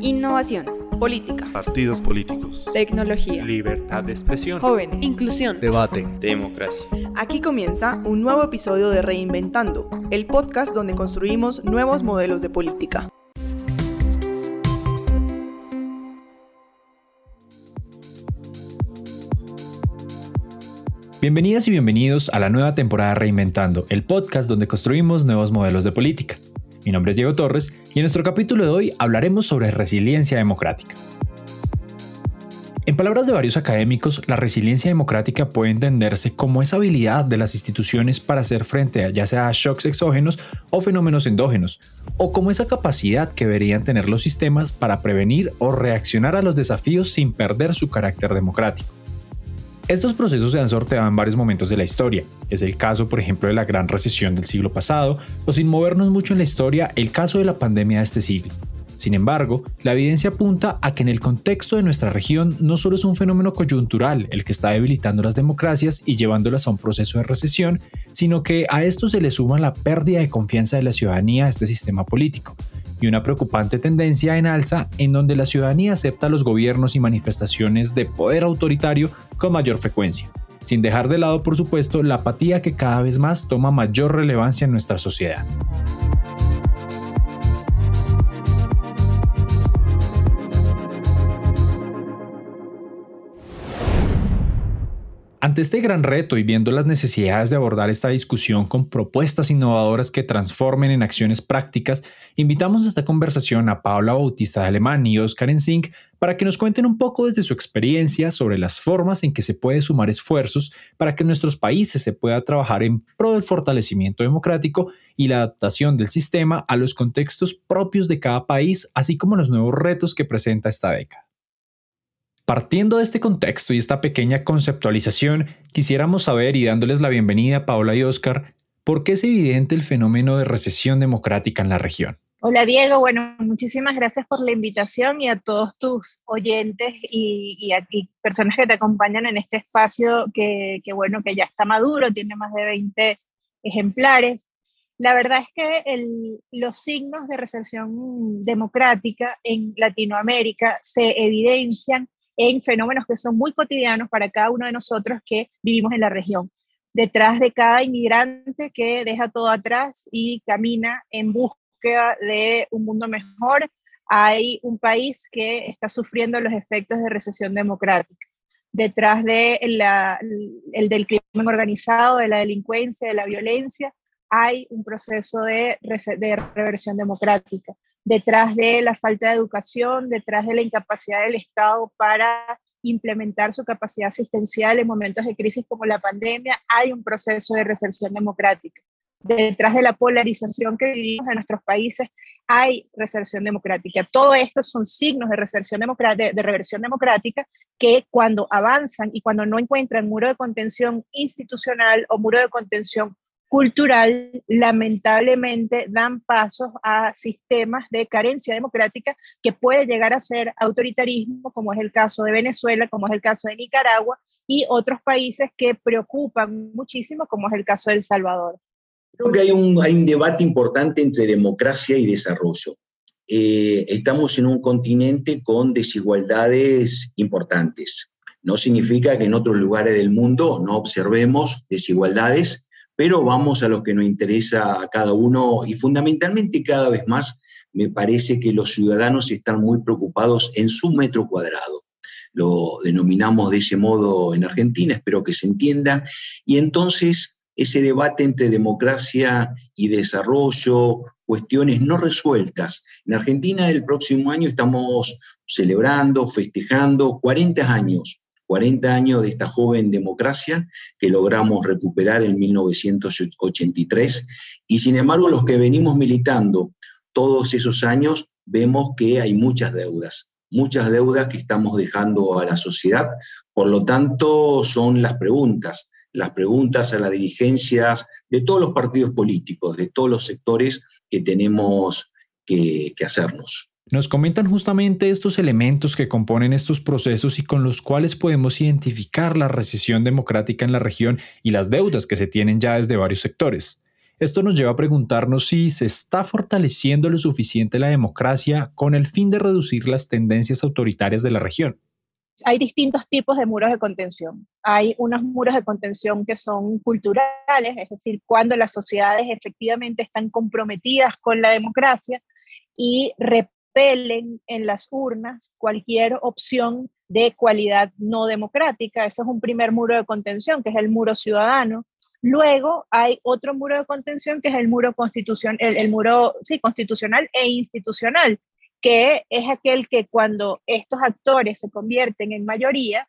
Innovación. Política. Partidos políticos. Tecnología. Libertad de expresión. Jóvenes. Inclusión. Debate. Democracia. Aquí comienza un nuevo episodio de Reinventando, el podcast donde construimos nuevos modelos de política. Bienvenidas y bienvenidos a la nueva temporada Reinventando, el podcast donde construimos nuevos modelos de política. Mi nombre es Diego Torres y en nuestro capítulo de hoy hablaremos sobre resiliencia democrática. En palabras de varios académicos, la resiliencia democrática puede entenderse como esa habilidad de las instituciones para hacer frente a ya sea shocks exógenos o fenómenos endógenos, o como esa capacidad que deberían tener los sistemas para prevenir o reaccionar a los desafíos sin perder su carácter democrático. Estos procesos se han sorteado en varios momentos de la historia. Es el caso, por ejemplo, de la gran recesión del siglo pasado, o sin movernos mucho en la historia, el caso de la pandemia de este siglo. Sin embargo, la evidencia apunta a que en el contexto de nuestra región no solo es un fenómeno coyuntural el que está debilitando las democracias y llevándolas a un proceso de recesión, sino que a esto se le suma la pérdida de confianza de la ciudadanía a este sistema político, y una preocupante tendencia en alza en donde la ciudadanía acepta los gobiernos y manifestaciones de poder autoritario con mayor frecuencia, sin dejar de lado por supuesto la apatía que cada vez más toma mayor relevancia en nuestra sociedad. Ante este gran reto y viendo las necesidades de abordar esta discusión con propuestas innovadoras que transformen en acciones prácticas, invitamos a esta conversación a Paula Bautista de Alemán y Oscar Enzink para que nos cuenten un poco desde su experiencia sobre las formas en que se puede sumar esfuerzos para que en nuestros países se pueda trabajar en pro del fortalecimiento democrático y la adaptación del sistema a los contextos propios de cada país, así como los nuevos retos que presenta esta década. Partiendo de este contexto y esta pequeña conceptualización, quisiéramos saber y dándoles la bienvenida a Paula y Oscar, ¿por qué es evidente el fenómeno de recesión democrática en la región? Hola Diego, bueno, muchísimas gracias por la invitación y a todos tus oyentes y, y, personas que te acompañan en este espacio que, que, bueno, que ya está maduro, tiene más de 20 ejemplares. La verdad es que el, los signos de recesión democrática en Latinoamérica se evidencian en fenómenos que son muy cotidianos para cada uno de nosotros que vivimos en la región. Detrás de cada inmigrante que deja todo atrás y camina en búsqueda de un mundo mejor, hay un país que está sufriendo los efectos de recesión democrática. Detrás de el del crimen organizado, de la delincuencia, de la violencia, hay un proceso de, de reversión democrática detrás de la falta de educación, detrás de la incapacidad del Estado para implementar su capacidad asistencial en momentos de crisis como la pandemia, hay un proceso de reserción democrática. Detrás de la polarización que vivimos en nuestros países, hay reserción democrática. Todo esto son signos de, reserción de, de reversión democrática que cuando avanzan y cuando no encuentran muro de contención institucional o muro de contención cultural, lamentablemente dan pasos a sistemas de carencia democrática que puede llegar a ser autoritarismo, como es el caso de Venezuela, como es el caso de Nicaragua y otros países que preocupan muchísimo, como es el caso de El Salvador. Creo que hay un, hay un debate importante entre democracia y desarrollo. Eh, estamos en un continente con desigualdades importantes. No significa que en otros lugares del mundo no observemos desigualdades, pero vamos a lo que nos interesa a cada uno y fundamentalmente cada vez más me parece que los ciudadanos están muy preocupados en su metro cuadrado. Lo denominamos de ese modo en Argentina, espero que se entienda. Y entonces ese debate entre democracia y desarrollo, cuestiones no resueltas. En Argentina el próximo año estamos celebrando, festejando 40 años 40 años de esta joven democracia que logramos recuperar en 1983 y sin embargo los que venimos militando todos esos años vemos que hay muchas deudas, muchas deudas que estamos dejando a la sociedad. Por lo tanto, son las preguntas, las preguntas a las dirigencias de todos los partidos políticos, de todos los sectores que tenemos que, que hacernos. Nos comentan justamente estos elementos que componen estos procesos y con los cuales podemos identificar la recesión democrática en la región y las deudas que se tienen ya desde varios sectores. Esto nos lleva a preguntarnos si se está fortaleciendo lo suficiente la democracia con el fin de reducir las tendencias autoritarias de la región. Hay distintos tipos de muros de contención. Hay unos muros de contención que son culturales, es decir, cuando las sociedades efectivamente están comprometidas con la democracia y repelen en las urnas cualquier opción de cualidad no democrática. Ese es un primer muro de contención, que es el muro ciudadano Luego hay otro muro de contención que es el muro, constitución, el, muro sí, constitucional e institucional, que es aquel que cuando estos actores se convierten en mayoría,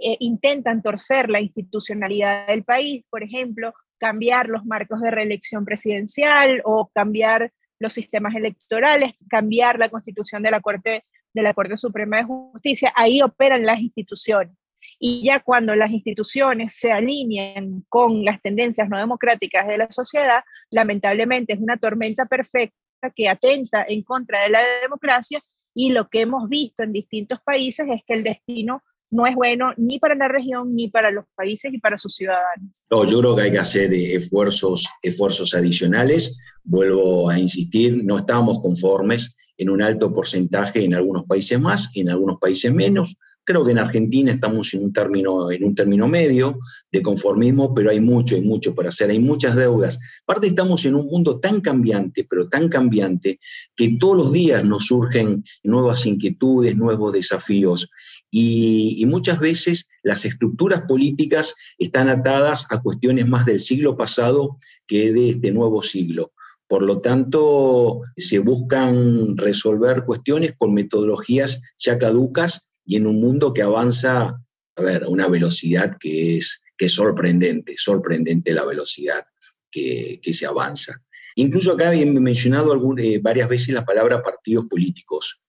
eh, intentan torcer la institucionalidad del país, por ejemplo, cambiar los marcos de reelección presidencial o cambiar los sistemas electorales, cambiar la constitución de la Corte, de la Corte Suprema de Justicia, ahí operan las instituciones. Y ya cuando las instituciones se alinean con las tendencias no democráticas de la sociedad, lamentablemente es una tormenta perfecta que atenta en contra de la democracia y lo que hemos visto en distintos países es que el destino no es bueno ni para la región, ni para los países y para sus ciudadanos. No, yo creo que hay que hacer esfuerzos, esfuerzos adicionales. Vuelvo a insistir, no estamos conformes en un alto porcentaje en algunos países más, en algunos países menos. Creo que en Argentina estamos en un término, en un término medio de conformismo, pero hay mucho, hay mucho para hacer, hay muchas deudas. Aparte estamos en un mundo tan cambiante, pero tan cambiante, que todos los días nos surgen nuevas inquietudes, nuevos desafíos. Y, muchas veces las estructuras políticas están atadas a cuestiones más del siglo pasado que de este nuevo siglo. Por lo tanto, se buscan resolver cuestiones con metodologías ya caducas y en un mundo que avanza, a ver, una velocidad que es, que sorprendente, sorprendente la velocidad que, se avanza. Incluso acá he mencionado eh, varias veces la palabra partidos políticos,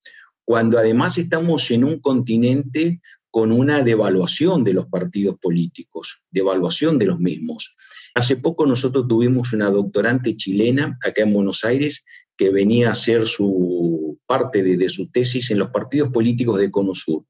cuando además estamos en un continente con una devaluación de los partidos políticos, devaluación de los mismos. Hace poco nosotros tuvimos una doctorante chilena acá en Buenos Aires que venía a hacer su parte de, su tesis en los partidos políticos de Cono Sur.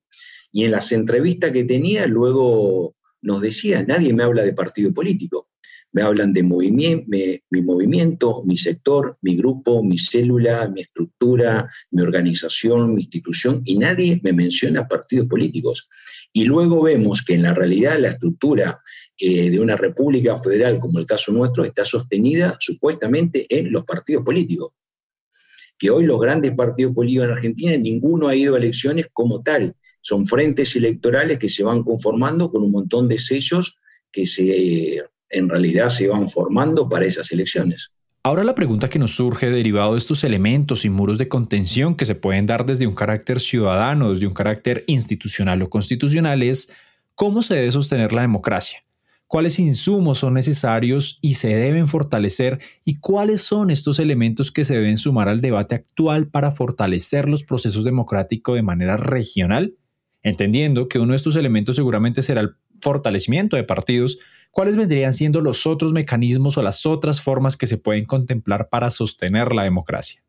Y en las entrevistas que tenía, luego nos decía, nadie me habla de partido político. Me hablan de mi movimiento, mi sector, mi grupo, mi célula, mi estructura, mi organización, mi institución, y nadie me menciona partidos políticos. Y luego vemos que en la realidad la estructura eh, de una república federal, como el caso nuestro, está sostenida supuestamente en los partidos políticos que hoy los grandes partidos políticos en Argentina, ninguno ha ido a elecciones como tal. Son frentes electorales que se van conformando con un montón de sellos que se, en realidad se van formando para esas elecciones. Ahora la pregunta que nos surge derivado de estos elementos y muros de contención que se pueden dar desde un carácter ciudadano, desde un carácter institucional o constitucional es, ¿cómo se debe sostener la democracia? cuáles insumos son necesarios y se deben fortalecer y cuáles son estos elementos que se deben sumar al debate actual para fortalecer los procesos democráticos de manera regional, entendiendo que uno de estos elementos seguramente será el fortalecimiento de partidos, cuáles vendrían siendo los otros mecanismos o las otras formas que se pueden contemplar para sostener la democracia.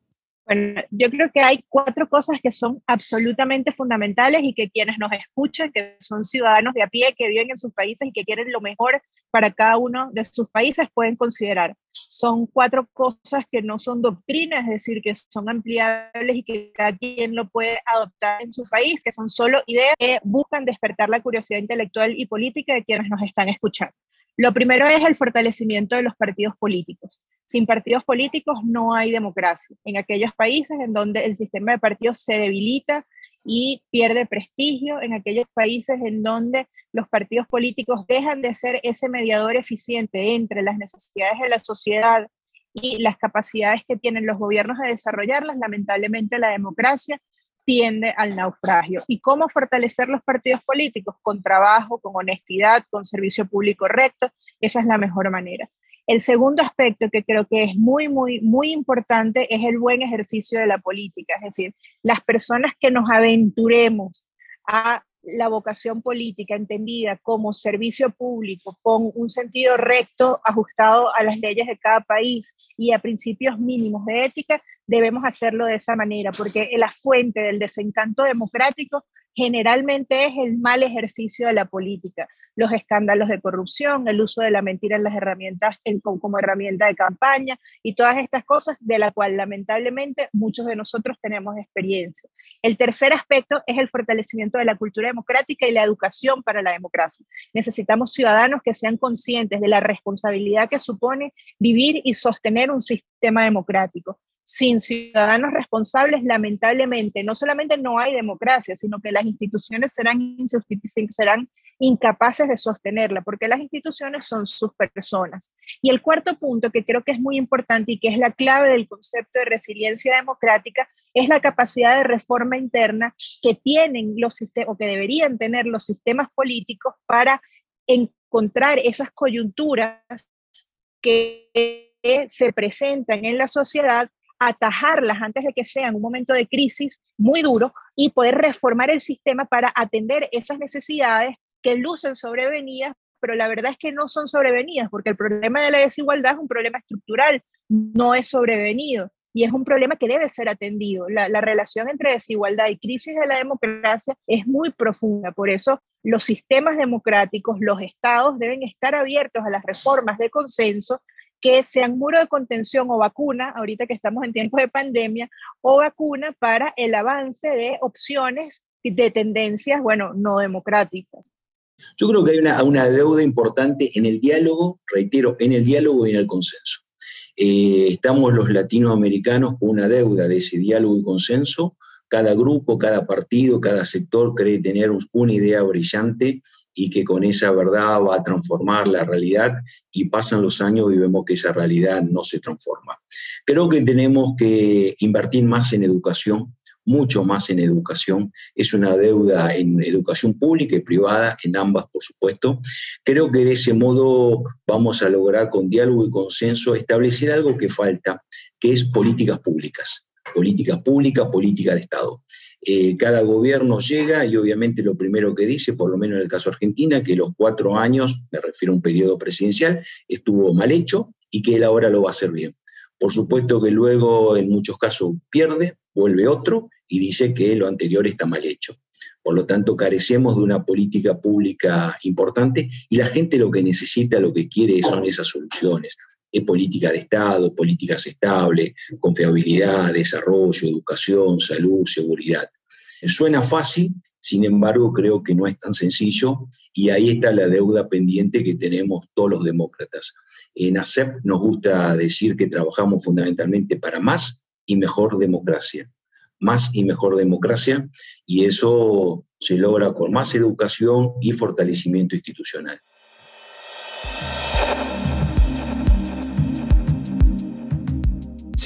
Bueno, yo creo que hay cuatro cosas que son absolutamente fundamentales y que quienes nos escuchan, que son ciudadanos de a pie, que viven en sus países y que quieren lo mejor para cada uno de sus países, pueden considerar. Son cuatro cosas que no son doctrinas, es decir, que son ampliables y que cada quien lo puede adoptar en su país, que son solo ideas que buscan despertar la curiosidad intelectual y política de quienes nos están escuchando. Lo primero es el fortalecimiento de los partidos políticos. Sin partidos políticos no hay democracia. En aquellos países en donde el sistema de partidos se debilita y pierde prestigio, en aquellos países en donde los partidos políticos dejan de ser ese mediador eficiente entre las necesidades de la sociedad y las capacidades que tienen los gobiernos de desarrollarlas, lamentablemente la democracia tiende al naufragio. ¿Y cómo fortalecer los partidos políticos? Con trabajo, con honestidad, con servicio público recto. Esa es la mejor manera. El segundo aspecto que creo que es muy, muy, muy importante es el buen ejercicio de la política. Es decir, las personas que nos aventuremos a la vocación política entendida como servicio público, con un sentido recto, ajustado a las leyes de cada país y a principios mínimos de ética, debemos hacerlo de esa manera, porque la fuente del desencanto democrático generalmente es el mal ejercicio de la política, los escándalos de corrupción, el uso de la mentira en las herramientas como herramienta de campaña y todas estas cosas de la cual lamentablemente muchos de nosotros tenemos experiencia. El tercer aspecto es el fortalecimiento de la cultura democrática y la educación para la democracia. Necesitamos ciudadanos que sean conscientes de la responsabilidad que supone vivir y sostener un sistema democrático sin ciudadanos responsables, lamentablemente, no solamente no hay democracia, sino que las instituciones serán, serán incapaces de sostenerla, porque las instituciones son sus personas. Y el cuarto punto, que creo que es muy importante y que es la clave del concepto de resiliencia democrática, es la capacidad de reforma interna que tienen los o que deberían tener los sistemas políticos para encontrar esas coyunturas que se presentan en la sociedad atajarlas antes de que sean un momento de crisis muy duro y poder reformar el sistema para atender esas necesidades que lucen sobrevenidas, pero la verdad es que no son sobrevenidas, porque el problema de la desigualdad es un problema estructural, no es sobrevenido y es un problema que debe ser atendido. La, la, relación entre desigualdad y crisis de la democracia es muy profunda. Por eso los sistemas democráticos, los estados deben estar abiertos a las reformas de consenso que sean muro de contención o vacuna, ahorita que estamos en tiempos de pandemia, o vacuna para el avance de opciones de tendencias, bueno, no democráticas. Yo creo que hay una, una deuda importante en el diálogo, reitero, en el diálogo y en el consenso. Eh, estamos los latinoamericanos con una deuda de ese diálogo y consenso. Cada grupo, cada partido, cada sector cree tener una idea brillante y que con esa verdad va a transformar la realidad y pasan los años y vemos que esa realidad no se transforma. Creo que tenemos que invertir más en educación, mucho más en educación. Es una deuda en educación pública y privada, en ambas, por supuesto. Creo que de ese modo vamos a lograr con diálogo y consenso establecer algo que falta, que es políticas públicas. Políticas públicas, política de Estado. Eh, cada gobierno llega y obviamente lo primero que dice, por lo menos en el caso Argentina, que los cuatro años, me refiero a un periodo presidencial, estuvo mal hecho y que él ahora lo va a hacer bien. Por supuesto que luego en muchos casos pierde, vuelve otro y dice que lo anterior está mal hecho. Por lo tanto, carecemos de una política pública importante y la gente lo que necesita, lo que quiere son esas soluciones política de Estado, políticas estables, confiabilidad, desarrollo, educación, salud, seguridad. Suena fácil, sin embargo creo que no es tan sencillo y ahí está la deuda pendiente que tenemos todos los demócratas. En ACEP nos gusta decir que trabajamos fundamentalmente para más y mejor democracia. Más y mejor democracia y eso se logra con más educación y fortalecimiento institucional.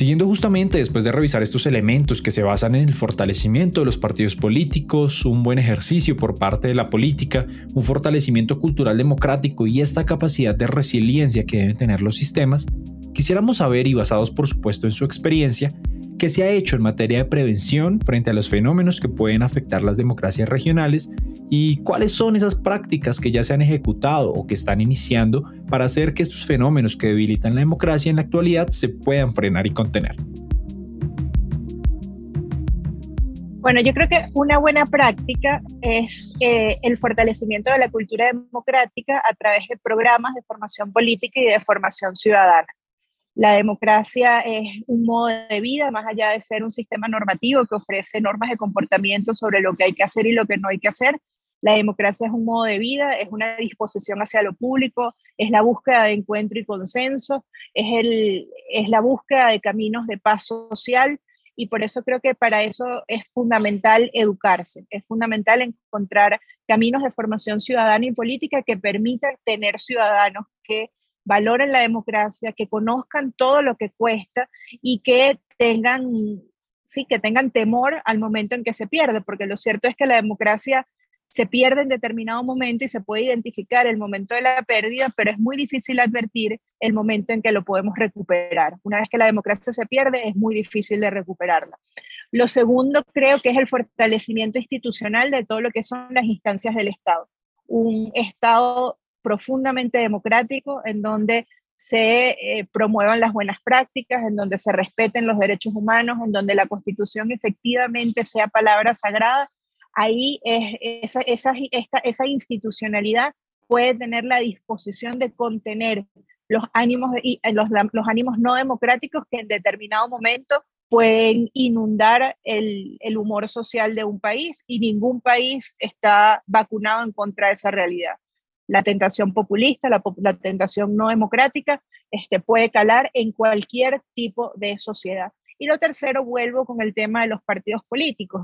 Siguiendo justamente después de revisar estos elementos que se basan en el fortalecimiento de los partidos políticos, un buen ejercicio por parte de la política, un fortalecimiento cultural democrático y esta capacidad de resiliencia que deben tener los sistemas, quisiéramos saber y basados por supuesto en su experiencia, qué se ha hecho en materia de prevención frente a los fenómenos que pueden afectar las democracias regionales y cuáles son esas prácticas que ya se han ejecutado o que están iniciando para hacer que estos fenómenos que debilitan la democracia en la actualidad se puedan frenar y contener. Bueno, yo creo que una buena práctica es eh, el fortalecimiento de la cultura democrática a través de programas de formación política y de formación ciudadana. La democracia es un modo de vida, más allá de ser un sistema normativo que ofrece normas de comportamiento sobre lo que hay que hacer y lo que no hay que hacer. La democracia es un modo de vida, es una disposición hacia lo público, es la búsqueda de encuentro y consenso, es, el, es la búsqueda de caminos de paz social y por eso creo que para eso es fundamental educarse, es fundamental encontrar caminos de formación ciudadana y política que permitan tener ciudadanos que valoren la democracia, que conozcan todo lo que cuesta y que tengan, sí, que tengan temor al momento en que se pierde, porque lo cierto es que la democracia se pierde en determinado momento y se puede identificar el momento de la pérdida, pero es muy difícil advertir el momento en que lo podemos recuperar. Una vez que la democracia se pierde, es muy difícil de recuperarla. Lo segundo creo que es el fortalecimiento institucional de todo lo que son las instancias del Estado. Un Estado profundamente democrático, en donde se eh, promuevan las buenas prácticas, en donde se respeten los derechos humanos, en donde la constitución efectivamente sea palabra sagrada, ahí es, esa, esa, esta, esa institucionalidad puede tener la disposición de contener los ánimos, de, los, los ánimos no democráticos que en determinado momento pueden inundar el, el, humor social de un país y ningún país está vacunado en contra de esa realidad. La tentación populista, la, la tentación no democrática, este, puede calar en cualquier tipo de sociedad. Y lo tercero, vuelvo con el tema de los partidos políticos.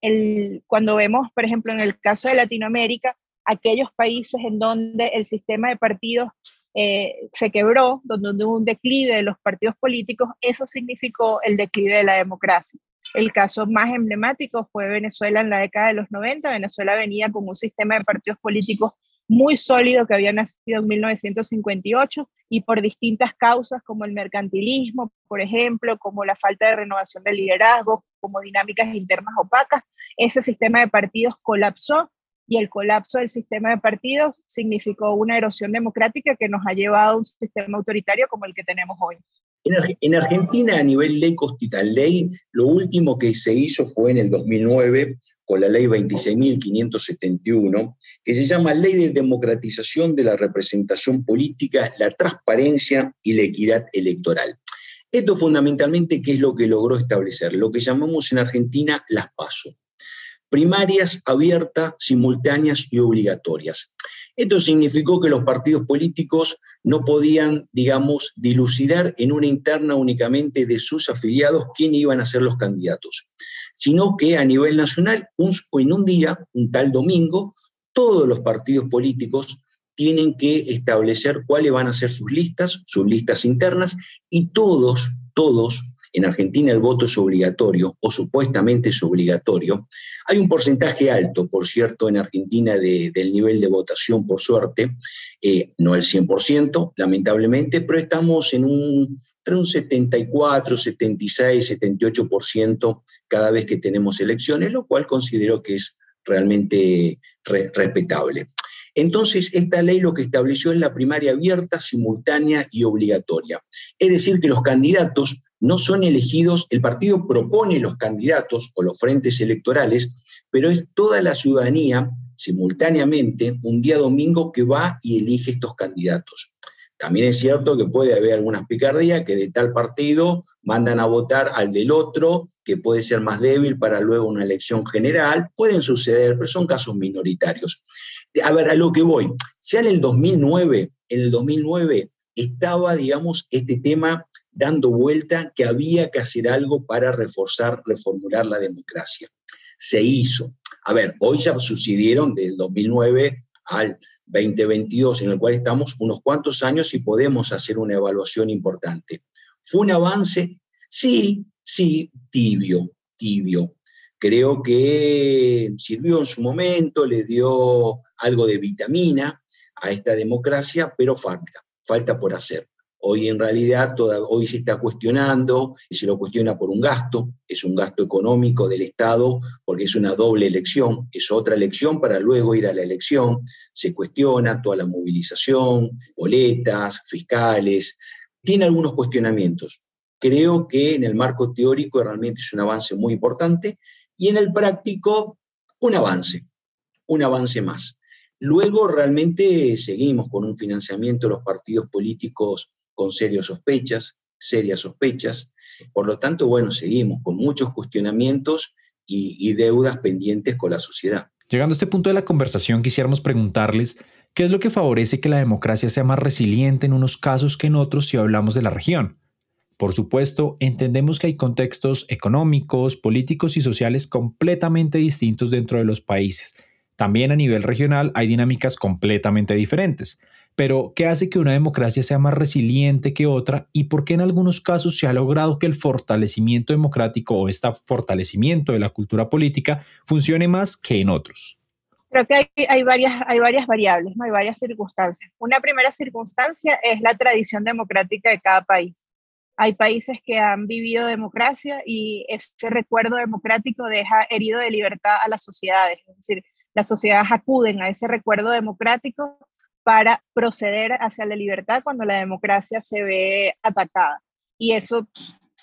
El, cuando vemos, por ejemplo, en el caso de Latinoamérica, aquellos países en donde el sistema de partidos eh, se quebró, donde hubo un declive de los partidos políticos, eso significó el declive de la democracia. El caso más emblemático fue Venezuela en la década de los 90. Venezuela venía con un sistema de partidos políticos muy sólido que había nacido en 1958 y por distintas causas como el mercantilismo, por ejemplo, como la falta de renovación del liderazgo, como dinámicas internas opacas, ese sistema de partidos colapsó y el colapso del sistema de partidos significó una erosión democrática que nos ha llevado a un sistema autoritario como el que tenemos hoy. En, Argentina, a nivel ley ley, lo último que se hizo fue en el 2009 con la ley 26.571, que se llama Ley de Democratización de la Representación Política, la Transparencia y la Equidad Electoral. Esto fundamentalmente, ¿qué es lo que logró establecer? Lo que llamamos en Argentina las PASO primarias abiertas, simultáneas y obligatorias. Esto significó que los partidos políticos no podían, digamos, dilucidar en una interna únicamente de sus afiliados quién iban a ser los candidatos, sino que a nivel nacional, en un día, un tal domingo, todos los partidos políticos tienen que establecer cuáles van a ser sus listas, sus listas internas, y todos, todos en Argentina el voto es obligatorio o supuestamente es obligatorio. Hay un porcentaje alto, por cierto, en Argentina del nivel de votación, por suerte, eh, no el 100%, lamentablemente, pero estamos en un, entre un 74, 76, 78% cada vez que tenemos elecciones, lo cual considero que es realmente respetable. Entonces, esta ley lo que estableció es la primaria abierta, simultánea y obligatoria. Es decir, que los candidatos no son elegidos, el partido propone los candidatos o los frentes electorales, pero es toda la ciudadanía simultáneamente un día domingo que va y elige estos candidatos. También es cierto que puede haber algunas picardías que de tal partido mandan a votar al del otro, que puede ser más débil para luego una elección general. Pueden suceder, pero son casos minoritarios. A ver, a lo que voy. Ya en el 2009, en el 2009 estaba, digamos, este tema dando vuelta que había que hacer algo para reforzar, reformular la democracia. Se hizo. A ver, hoy ya sucedieron del 2009 al 2022, en el cual estamos unos cuantos años y podemos hacer una evaluación importante. ¿Fue un avance? Sí, sí, tibio, tibio. Creo que sirvió en su momento, le dio algo de vitamina a esta democracia, pero falta, falta por hacer. Hoy en realidad hoy se está cuestionando, y se lo cuestiona por un gasto, es un gasto económico del Estado porque es una doble elección, es otra elección para luego ir a la elección, se cuestiona toda la movilización, boletas, fiscales, tiene algunos cuestionamientos. Creo que en el marco teórico realmente es un avance muy importante y en el práctico un avance, un avance más. Luego realmente seguimos con un financiamiento de los partidos políticos con serias sospechas, serias sospechas. Por lo tanto, bueno, seguimos con muchos cuestionamientos y, deudas pendientes con la sociedad. Llegando a este punto de la conversación, quisiéramos preguntarles qué es lo que favorece que la democracia sea más resiliente en unos casos que en otros si hablamos de la región. Por supuesto, entendemos que hay contextos económicos, políticos y sociales completamente distintos dentro de los países. También a nivel regional hay dinámicas completamente diferentes. Pero, ¿qué hace que una democracia sea más resiliente que otra y por qué en algunos casos se ha logrado que el fortalecimiento democrático o este fortalecimiento de la cultura política funcione más que en otros? Creo que hay, varias, variables, hay varias circunstancias. Una primera circunstancia es la tradición democrática de cada país. Hay países que han vivido democracia y ese recuerdo democrático deja herido de libertad a las sociedades. Es decir, las sociedades acuden a ese recuerdo democrático para proceder hacia la libertad cuando la democracia se ve atacada. Y eso,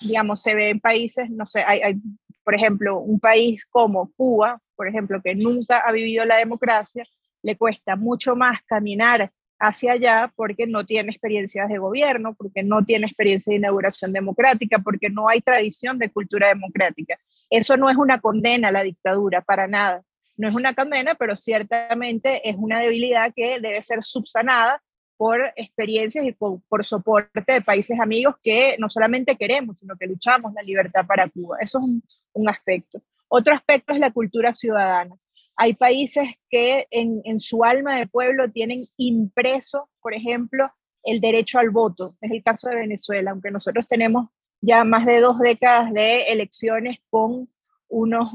digamos, se ve en países, no sé, hay, por ejemplo, un país como Cuba, por ejemplo, que nunca ha vivido la democracia, le cuesta mucho más caminar hacia allá porque no tiene experiencias de gobierno, porque no tiene experiencia de inauguración democrática, porque no hay tradición de cultura democrática. Eso no es una condena a la dictadura, para nada. No es una condena, pero ciertamente es una debilidad que debe ser subsanada por experiencias y por, soporte de países amigos que no solamente queremos, sino que luchamos la libertad para Cuba. Eso es un, aspecto. Otro aspecto es la cultura ciudadana. Hay países que en, en, su alma de pueblo tienen impreso, por ejemplo, el derecho al voto. Es el caso de Venezuela, aunque nosotros tenemos ya más de dos décadas de elecciones con unos,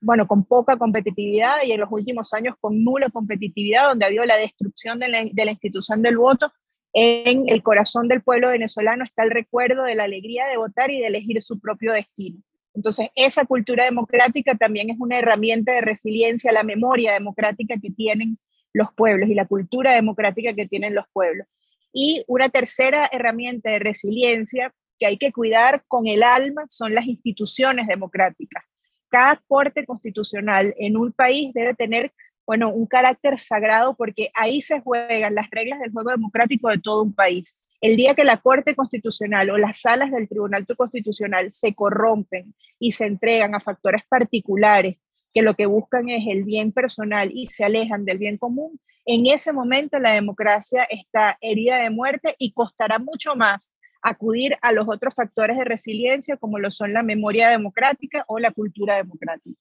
bueno, con poca competitividad y en los últimos años con nula competitividad, donde ha habido la destrucción de la, institución del voto. En el corazón del pueblo venezolano está el recuerdo de la alegría de votar y de elegir su propio destino. Entonces, esa cultura democrática también es una herramienta de resiliencia, la memoria democrática que tienen los pueblos y la cultura democrática que tienen los pueblos. Y una tercera herramienta de resiliencia que hay que cuidar con el alma son las instituciones democráticas. Cada corte constitucional en un país debe tener, bueno, un carácter sagrado porque ahí se juegan las reglas del juego democrático de todo un país. El día que la Corte Constitucional o las salas del Tribunal Constitucional se corrompen y se entregan a factores particulares que lo que buscan es el bien personal y se alejan del bien común, en ese momento la democracia está herida de muerte y costará mucho más acudir a los otros factores de resiliencia como lo son la memoria democrática o la cultura democrática.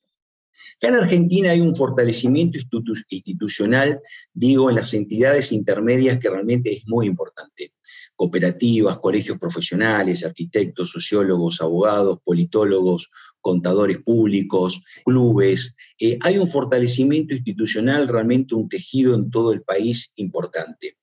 Acá en Argentina hay un fortalecimiento institucional, digo, en las entidades intermedias que realmente es muy importante cooperativas, colegios profesionales, arquitectos, sociólogos, abogados, politólogos, contadores públicos, clubes. Eh, hay un fortalecimiento institucional, realmente un tejido en todo el país importante.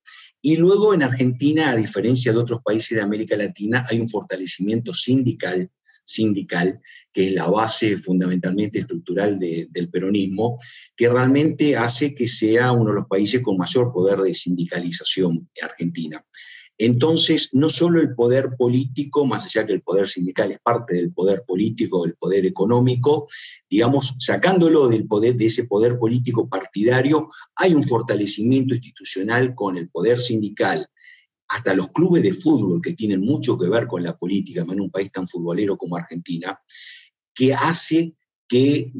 Y luego en Argentina, a diferencia de otros países de América Latina, hay un fortalecimiento sindical, sindical, que es la base fundamentalmente estructural del peronismo, que realmente hace que sea uno de los países con mayor poder de sindicalización Argentina. Entonces, no solo el poder político, más allá que el poder sindical es parte del poder político, del poder económico, digamos, sacándolo del poder, de ese poder político partidario, hay un fortalecimiento institucional con el poder sindical, hasta los clubes de fútbol que tienen mucho que ver con la política, en un país tan futbolero como Argentina, que hace que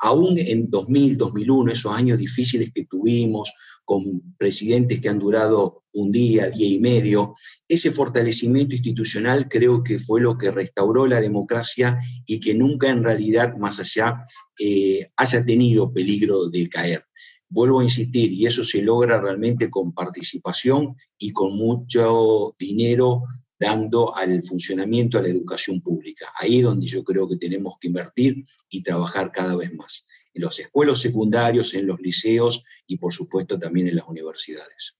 aún en 2000, 2001, esos años difíciles que tuvimos, con presidentes que han durado un día, día y medio. Ese fortalecimiento institucional creo que fue lo que restauró la democracia y que nunca en realidad, más allá, eh, haya tenido peligro de caer. Vuelvo a insistir, y eso se logra realmente con participación y con mucho dinero dando al funcionamiento a la educación pública. Ahí es donde yo creo que tenemos que invertir y trabajar cada vez más en los escuelos secundarios, en los liceos y por supuesto también en las universidades.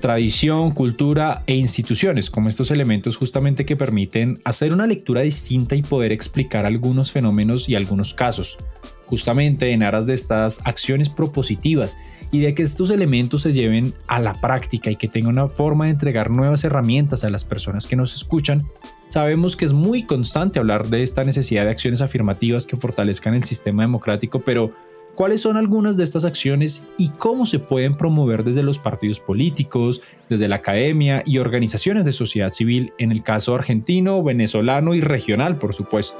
Tradición, cultura e instituciones como estos elementos justamente que permiten hacer una lectura distinta y poder explicar algunos fenómenos y algunos casos, justamente en aras de estas acciones propositivas y de que estos elementos se lleven a la práctica y que tenga una forma de entregar nuevas herramientas a las personas que nos escuchan, sabemos que es muy constante hablar de esta necesidad de acciones afirmativas que fortalezcan el sistema democrático, pero ¿cuáles son algunas de estas acciones y cómo se pueden promover desde los partidos políticos, desde la academia y organizaciones de sociedad civil en el caso argentino, venezolano y regional, por supuesto?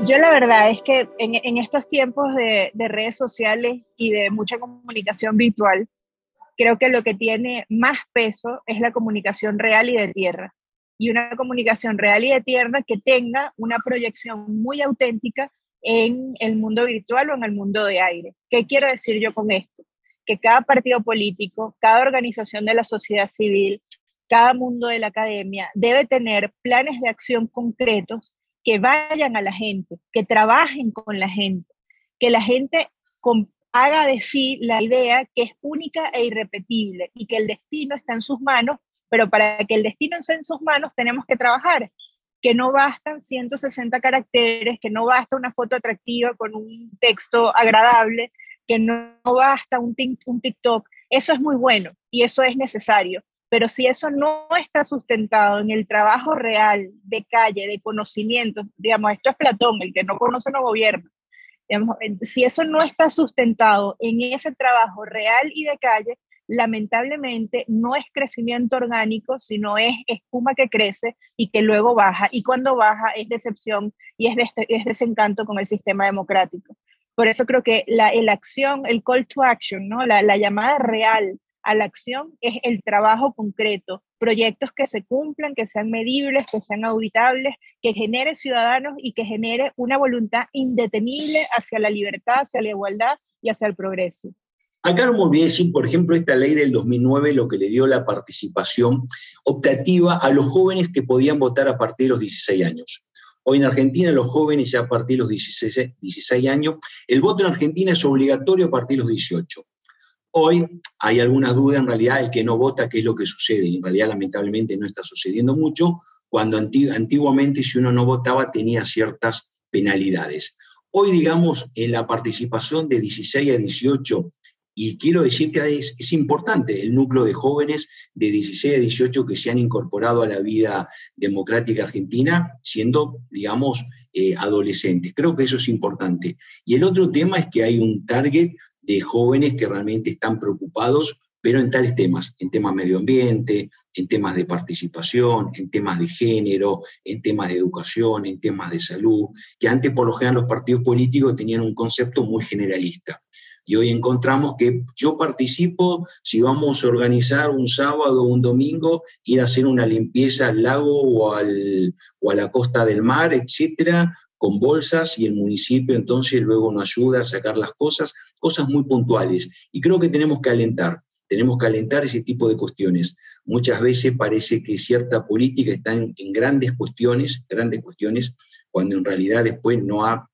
Yo la verdad es que en, estos tiempos de, redes sociales y de mucha comunicación virtual, creo que lo que tiene más peso es la comunicación real y de tierra. Y una comunicación real y de tierra que tenga una proyección muy auténtica en el mundo virtual o en el mundo de aire. ¿Qué quiero decir yo con esto? Que cada partido político, cada organización de la sociedad civil, cada mundo de la academia debe tener planes de acción concretos que vayan a la gente, que trabajen con la gente, que la gente haga de sí la idea que es única e irrepetible y que el destino está en sus manos, pero para que el destino esté en sus manos tenemos que trabajar, que no bastan 160 caracteres, que no basta una foto atractiva con un texto agradable, que no basta un, un TikTok. Eso es muy bueno y eso es necesario, Pero si eso no está sustentado en el trabajo real de calle, de conocimiento, digamos, esto es Platón, el que no conoce no gobierna. Digamos, si eso no está sustentado en ese trabajo real y de calle, lamentablemente no es crecimiento orgánico, sino es espuma que crece y que luego baja. Y cuando baja es decepción y es, es desencanto con el sistema democrático. Por eso creo que la acción, el call to action, ¿no? la llamada real a la acción es el trabajo concreto, proyectos que se cumplan, que sean medibles, que sean auditables, que genere ciudadanos y que genere una voluntad indetenible hacia la libertad, hacia la igualdad y hacia el progreso. Acá no me olvidé decir, por ejemplo, esta ley del 2009 lo que le dio la participación optativa a los jóvenes que podían votar a partir de los 16 años. Hoy en Argentina los jóvenes ya a partir de los 16, 16 años, el voto en Argentina es obligatorio a partir de los 18. Hoy hay algunas dudas, en realidad el que no vota, qué es lo que sucede. En realidad lamentablemente no está sucediendo mucho, cuando antiguamente si uno no votaba tenía ciertas penalidades. Hoy, digamos, en la participación de 16 a 18 y quiero decir que es, importante el núcleo de jóvenes de 16 a 18 que se han incorporado a la vida democrática argentina siendo, digamos, eh, adolescentes. Creo que eso es importante. Y el otro tema es que hay un target de jóvenes que realmente están preocupados, pero en tales temas, en temas medio ambiente, en temas de participación, en temas de género, en temas de educación, en temas de salud, que antes por lo general los partidos políticos tenían un concepto muy generalista. Y hoy encontramos que yo participo si vamos a organizar un sábado o un domingo, ir a hacer una limpieza al lago o, al, o a la costa del mar, etcétera, con bolsas y el municipio entonces luego nos ayuda a sacar las cosas, cosas muy puntuales. Y creo que tenemos que alentar, tenemos que alentar ese tipo de cuestiones. Muchas veces parece que cierta política está en, en grandes cuestiones, grandes cuestiones, cuando en realidad después no ha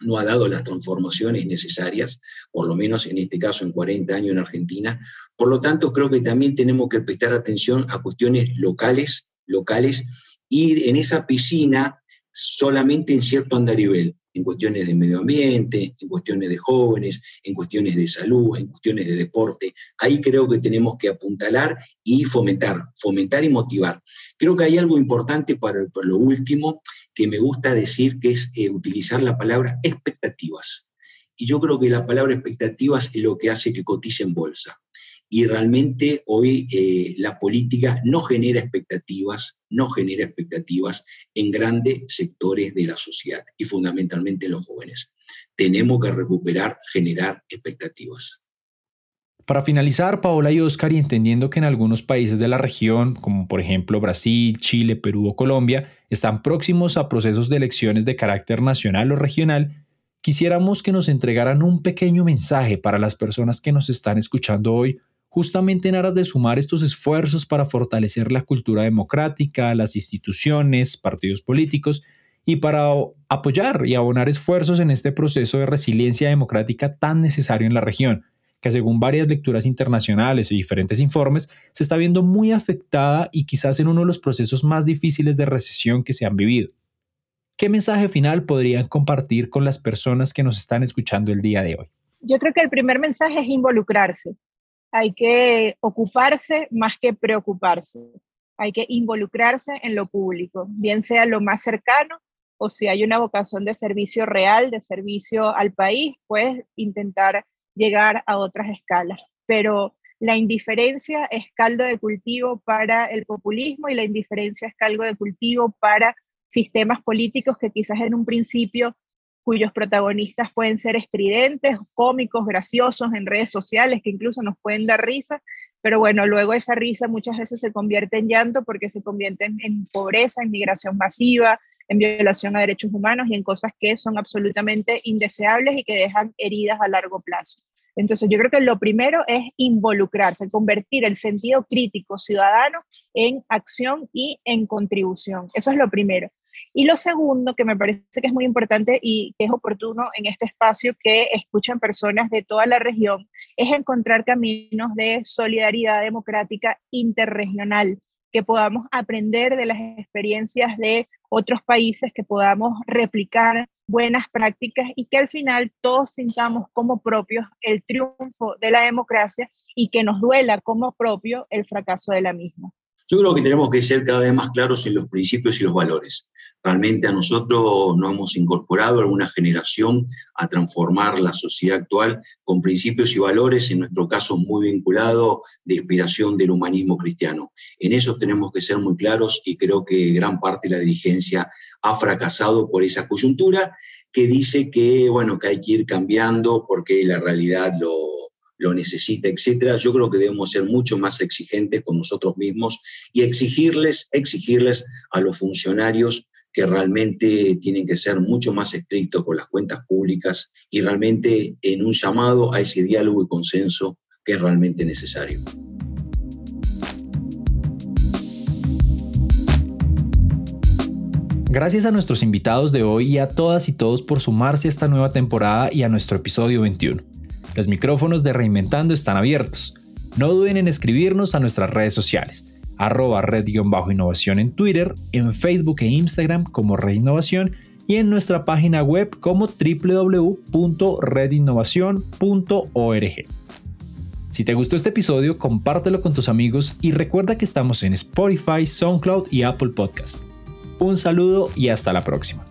no ha dado las transformaciones necesarias, por lo menos en este caso en 40 años en Argentina. Por lo tanto, creo que también tenemos que prestar atención a cuestiones locales, locales y en esa piscina solamente en cierto andarivel, en cuestiones de medio ambiente, en cuestiones de jóvenes, en cuestiones de salud, en cuestiones de deporte. Ahí creo que tenemos que apuntalar y fomentar, fomentar y motivar. Creo que hay algo importante para, para lo último, que me gusta decir, que es eh, utilizar la palabra expectativas. Y yo creo que la palabra expectativas es lo que hace que cotice en bolsa. Y realmente hoy eh, la política no genera expectativas, no genera expectativas en grandes sectores de la sociedad y fundamentalmente los jóvenes. Tenemos que recuperar, generar expectativas. Para finalizar, Paola y Oscar, y entendiendo que en algunos países de la región, como por ejemplo Brasil, Chile, Perú o Colombia, están próximos a procesos de elecciones de carácter nacional o regional, quisiéramos que nos entregaran un pequeño mensaje para las personas que nos están escuchando hoy, justamente en aras de sumar estos esfuerzos para fortalecer la cultura democrática, las instituciones, partidos políticos y para apoyar y abonar esfuerzos en este proceso de resiliencia democrática tan necesario en la región que según varias lecturas internacionales y diferentes informes, se está viendo muy afectada y quizás en uno de los procesos más difíciles de recesión que se han vivido. ¿Qué mensaje final podrían compartir con las personas que nos están escuchando el día de hoy? Yo creo que el primer mensaje es involucrarse. Hay que ocuparse más que preocuparse. Hay que involucrarse en lo público, bien sea lo más cercano o si hay una vocación de servicio real, de servicio al país, pues intentar llegar a otras escalas. Pero la indiferencia es caldo de cultivo para el populismo y la indiferencia es caldo de cultivo para sistemas políticos que quizás en un principio cuyos protagonistas pueden ser estridentes, cómicos, graciosos en redes sociales, que incluso nos pueden dar risa, pero bueno, luego esa risa muchas veces se convierte en llanto porque se convierte en, en pobreza, en migración masiva, en violación a derechos humanos y en cosas que son absolutamente indeseables y que dejan heridas a largo plazo. Entonces, yo creo que lo primero es involucrarse, convertir el sentido crítico ciudadano en acción y en contribución. Eso es lo primero. Y lo segundo, que me parece que es muy importante y que es oportuno en este espacio que escuchan personas de toda la región, es encontrar caminos de solidaridad democrática interregional, que podamos aprender de las experiencias de otros países, que podamos replicar buenas prácticas y que al final todos sintamos como propios el triunfo de la democracia y que nos duela como propio el fracaso de la misma. Yo creo que tenemos que ser cada vez más claros en los principios y los valores. Realmente a nosotros nos hemos incorporado alguna generación a transformar la sociedad actual con principios y valores, en nuestro caso muy vinculado de inspiración del humanismo cristiano. En eso tenemos que ser muy claros y creo que gran parte de la dirigencia ha fracasado por esa coyuntura que dice que, bueno, que hay que ir cambiando porque la realidad lo, lo necesita, etcétera. Yo creo que debemos ser mucho más exigentes con nosotros mismos y exigirles, exigirles a los funcionarios que realmente tienen que ser mucho más estrictos con las cuentas públicas y realmente en un llamado a ese diálogo y consenso que es realmente necesario. Gracias a nuestros invitados de hoy y a todas y todos por sumarse a esta nueva temporada y a nuestro episodio 21. Los micrófonos de Reinventando están abiertos. No duden en escribirnos a nuestras redes sociales arroba red-innovación en Twitter, en Facebook e Instagram como Red Innovación y en nuestra página web como www.redinnovación.org. Si te gustó este episodio, compártelo con tus amigos y recuerda que estamos en Spotify, SoundCloud y Apple Podcast. Un saludo y hasta la próxima.